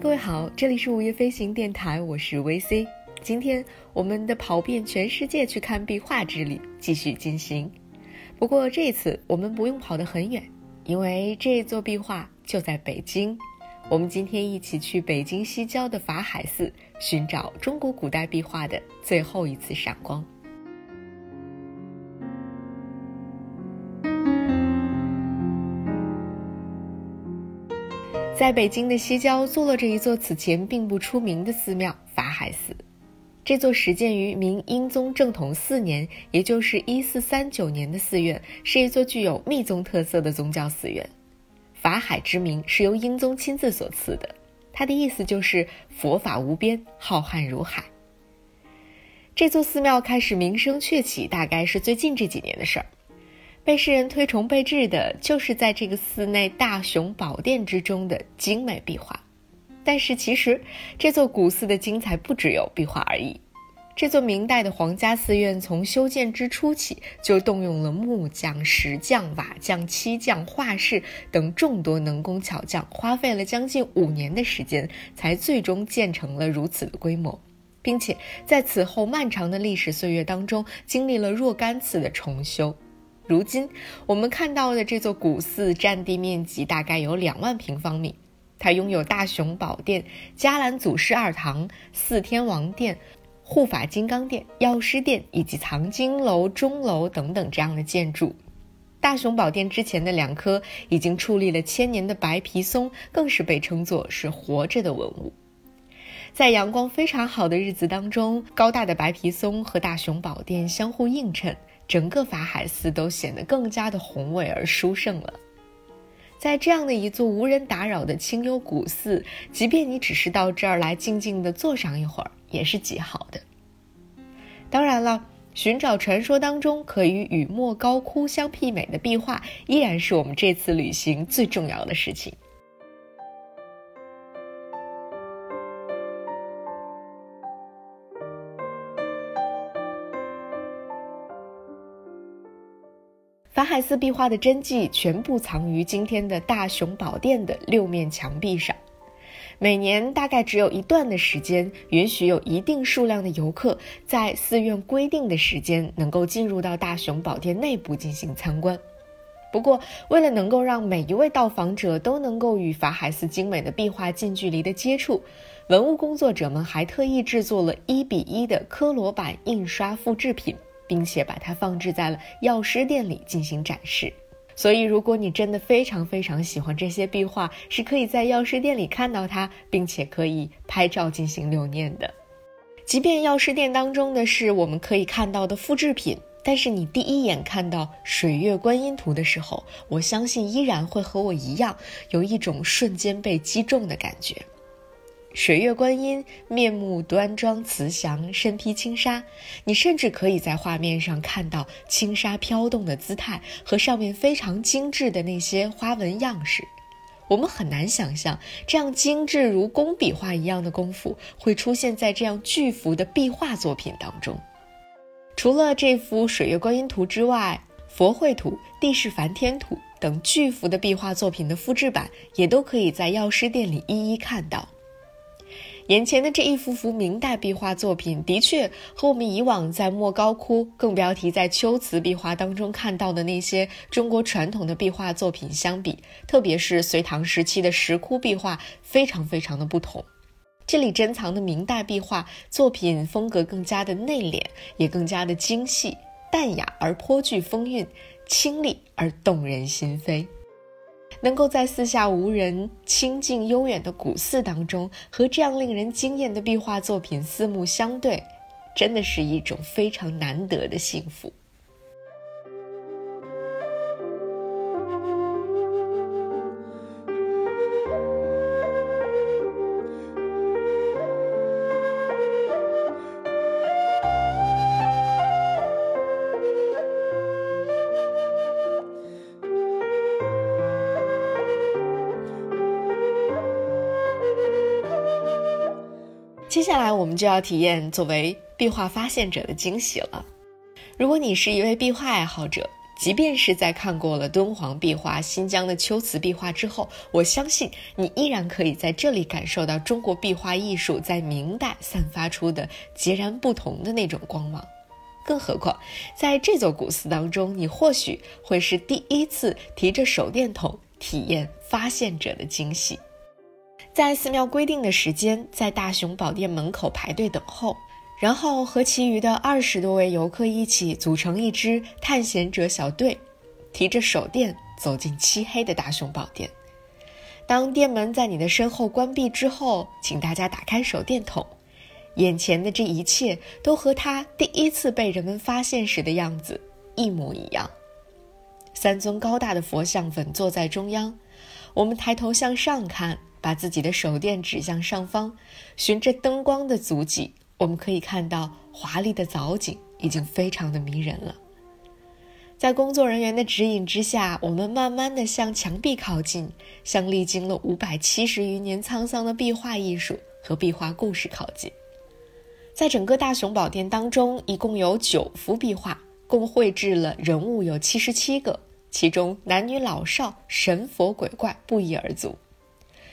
各位好，这里是午夜飞行电台，我是 VC。今天我们的跑遍全世界去看壁画之旅继续进行。不过这次我们不用跑得很远，因为这座壁画就在北京。我们今天一起去北京西郊的法海寺，寻找中国古代壁画的最后一次闪光。在北京的西郊坐落着一座此前并不出名的寺庙——法海寺。这座始建于明英宗正统四年，也就是一四三九年的寺院，是一座具有密宗特色的宗教寺院。法海之名是由英宗亲自所赐的，它的意思就是佛法无边，浩瀚如海。这座寺庙开始名声鹊起，大概是最近这几年的事儿。被世人推崇备至的，就是在这个寺内大雄宝殿之中的精美壁画。但是，其实这座古寺的精彩不只有壁画而已。这座明代的皇家寺院从修建之初起，就动用了木匠、石匠、瓦匠、漆匠、画室等众多能工巧匠，花费了将近五年的时间，才最终建成了如此的规模，并且在此后漫长的历史岁月当中，经历了若干次的重修。如今我们看到的这座古寺，占地面积大概有两万平方米。它拥有大雄宝殿、迦兰祖师二堂、四天王殿、护法金刚殿、药师殿以及藏经楼、钟楼等等这样的建筑。大雄宝殿之前的两棵已经矗立了千年的白皮松，更是被称作是活着的文物。在阳光非常好的日子当中，高大的白皮松和大雄宝殿相互映衬。整个法海寺都显得更加的宏伟而殊胜了。在这样的一座无人打扰的清幽古寺，即便你只是到这儿来静静的坐上一会儿，也是极好的。当然了，寻找传说当中可以与雨墨高窟相媲美的壁画，依然是我们这次旅行最重要的事情。法海寺壁画的真迹全部藏于今天的大雄宝殿的六面墙壁上。每年大概只有一段的时间，允许有一定数量的游客在寺院规定的时间能够进入到大雄宝殿内部进行参观。不过，为了能够让每一位到访者都能够与法海寺精美的壁画近距离的接触，文物工作者们还特意制作了一比一的科罗版印刷复制品。并且把它放置在了药师殿里进行展示，所以如果你真的非常非常喜欢这些壁画，是可以在药师殿里看到它，并且可以拍照进行留念的。即便药师殿当中的是我们可以看到的复制品，但是你第一眼看到水月观音图的时候，我相信依然会和我一样，有一种瞬间被击中的感觉。水月观音面目端庄慈祥，身披轻纱，你甚至可以在画面上看到轻纱飘动的姿态和上面非常精致的那些花纹样式。我们很难想象，这样精致如工笔画一样的功夫会出现在这样巨幅的壁画作品当中。除了这幅水月观音图之外，佛绘图、地势梵天图等巨幅的壁画作品的复制版，也都可以在药师殿里一一看到。眼前的这一幅幅明代壁画作品，的确和我们以往在莫高窟，更不要提在秋瓷壁画当中看到的那些中国传统的壁画作品相比，特别是隋唐时期的石窟壁画，非常非常的不同。这里珍藏的明代壁画作品风格更加的内敛，也更加的精细、淡雅而颇具风韵，清丽而动人心扉。能够在四下无人、清静悠远的古寺当中，和这样令人惊艳的壁画作品四目相对，真的是一种非常难得的幸福。接下来我们就要体验作为壁画发现者的惊喜了。如果你是一位壁画爱好者，即便是在看过了敦煌壁画、新疆的秋瓷壁画之后，我相信你依然可以在这里感受到中国壁画艺术在明代散发出的截然不同的那种光芒。更何况，在这座古寺当中，你或许会是第一次提着手电筒体验发现者的惊喜。在寺庙规定的时间，在大雄宝殿门口排队等候。然后和其余的二十多位游客一起组成一支探险者小队，提着手电走进漆黑的大雄宝殿。当殿门在你的身后关闭之后，请大家打开手电筒，眼前的这一切都和他第一次被人们发现时的样子一模一样。三尊高大的佛像稳坐在中央，我们抬头向上看，把自己的手电指向上方，循着灯光的足迹。我们可以看到华丽的藻井已经非常的迷人了。在工作人员的指引之下，我们慢慢的向墙壁靠近，向历经了五百七十余年沧桑的壁画艺术和壁画故事靠近。在整个大雄宝殿当中，一共有九幅壁画，共绘制了人物有七十七个，其中男女老少、神佛鬼怪不一而足，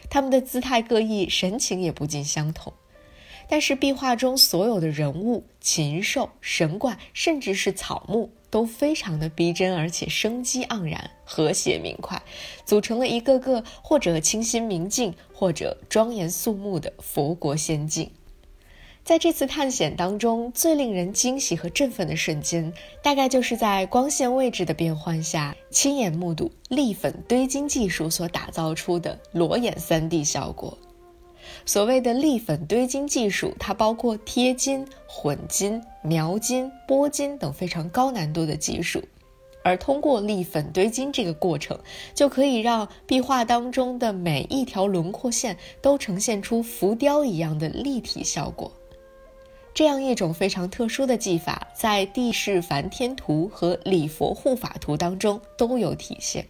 他们的姿态各异，神情也不尽相同。但是壁画中所有的人物、禽兽、神怪，甚至是草木，都非常的逼真，而且生机盎然、和谐明快，组成了一个个或者清新明净，或者庄严肃穆的佛国仙境。在这次探险当中，最令人惊喜和振奋的瞬间，大概就是在光线位置的变换下，亲眼目睹立粉堆金技术所打造出的裸眼 3D 效果。所谓的立粉堆金技术，它包括贴金、混金、描金、拨金等非常高难度的技术，而通过立粉堆金这个过程，就可以让壁画当中的每一条轮廓线都呈现出浮雕一样的立体效果。这样一种非常特殊的技法，在地势梵天图和礼佛护法图当中都有体现。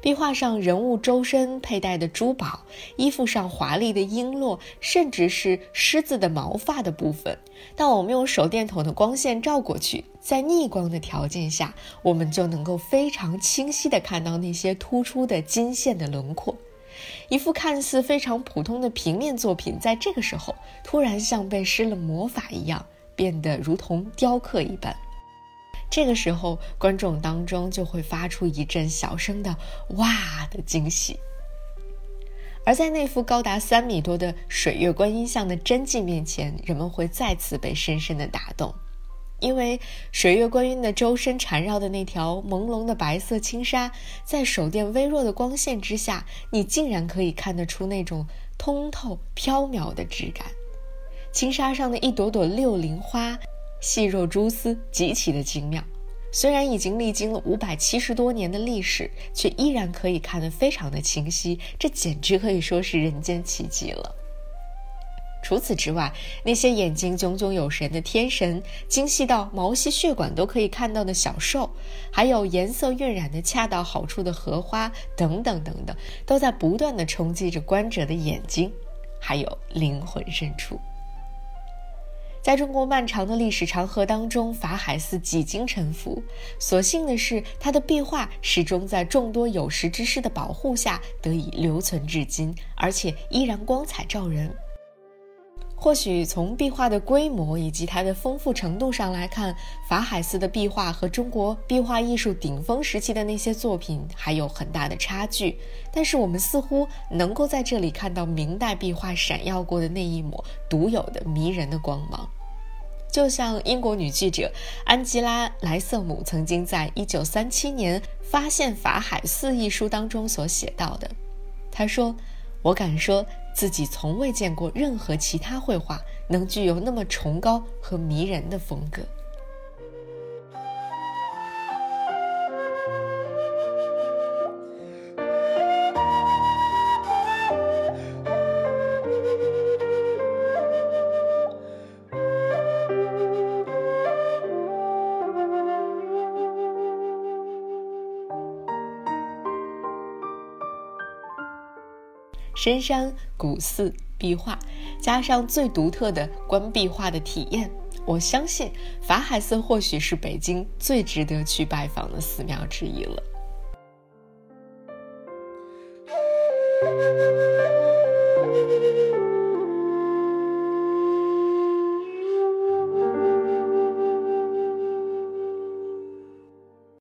壁画上人物周身佩戴的珠宝，衣服上华丽的璎珞，甚至是狮子的毛发的部分，当我们用手电筒的光线照过去，在逆光的条件下，我们就能够非常清晰地看到那些突出的金线的轮廓。一幅看似非常普通的平面作品，在这个时候突然像被施了魔法一样，变得如同雕刻一般。这个时候，观众当中就会发出一阵小声的“哇”的惊喜。而在那幅高达三米多的水月观音像的真迹面前，人们会再次被深深的打动，因为水月观音的周身缠绕的那条朦胧的白色轻纱，在手电微弱的光线之下，你竟然可以看得出那种通透飘渺的质感。轻纱上的一朵朵六灵花。细若蛛丝，极其的精妙。虽然已经历经了五百七十多年的历史，却依然可以看得非常的清晰。这简直可以说是人间奇迹了。除此之外，那些眼睛炯炯有神的天神，精细到毛细血管都可以看到的小兽，还有颜色晕染的恰到好处的荷花，等等等等，都在不断的冲击着观者的眼睛，还有灵魂深处。在中国漫长的历史长河当中，法海寺几经沉浮，所幸的是，它的壁画始终在众多有识之士的保护下得以留存至今，而且依然光彩照人。或许从壁画的规模以及它的丰富程度上来看，法海寺的壁画和中国壁画艺术顶峰时期的那些作品还有很大的差距，但是我们似乎能够在这里看到明代壁画闪耀过的那一抹独有的迷人的光芒。就像英国女记者安吉拉·莱瑟姆曾经在一九三七年发现法海寺一书当中所写到的，她说：“我敢说自己从未见过任何其他绘画能具有那么崇高和迷人的风格。”深山、古寺、壁画，加上最独特的观壁画的体验，我相信法海寺或许是北京最值得去拜访的寺庙之一了。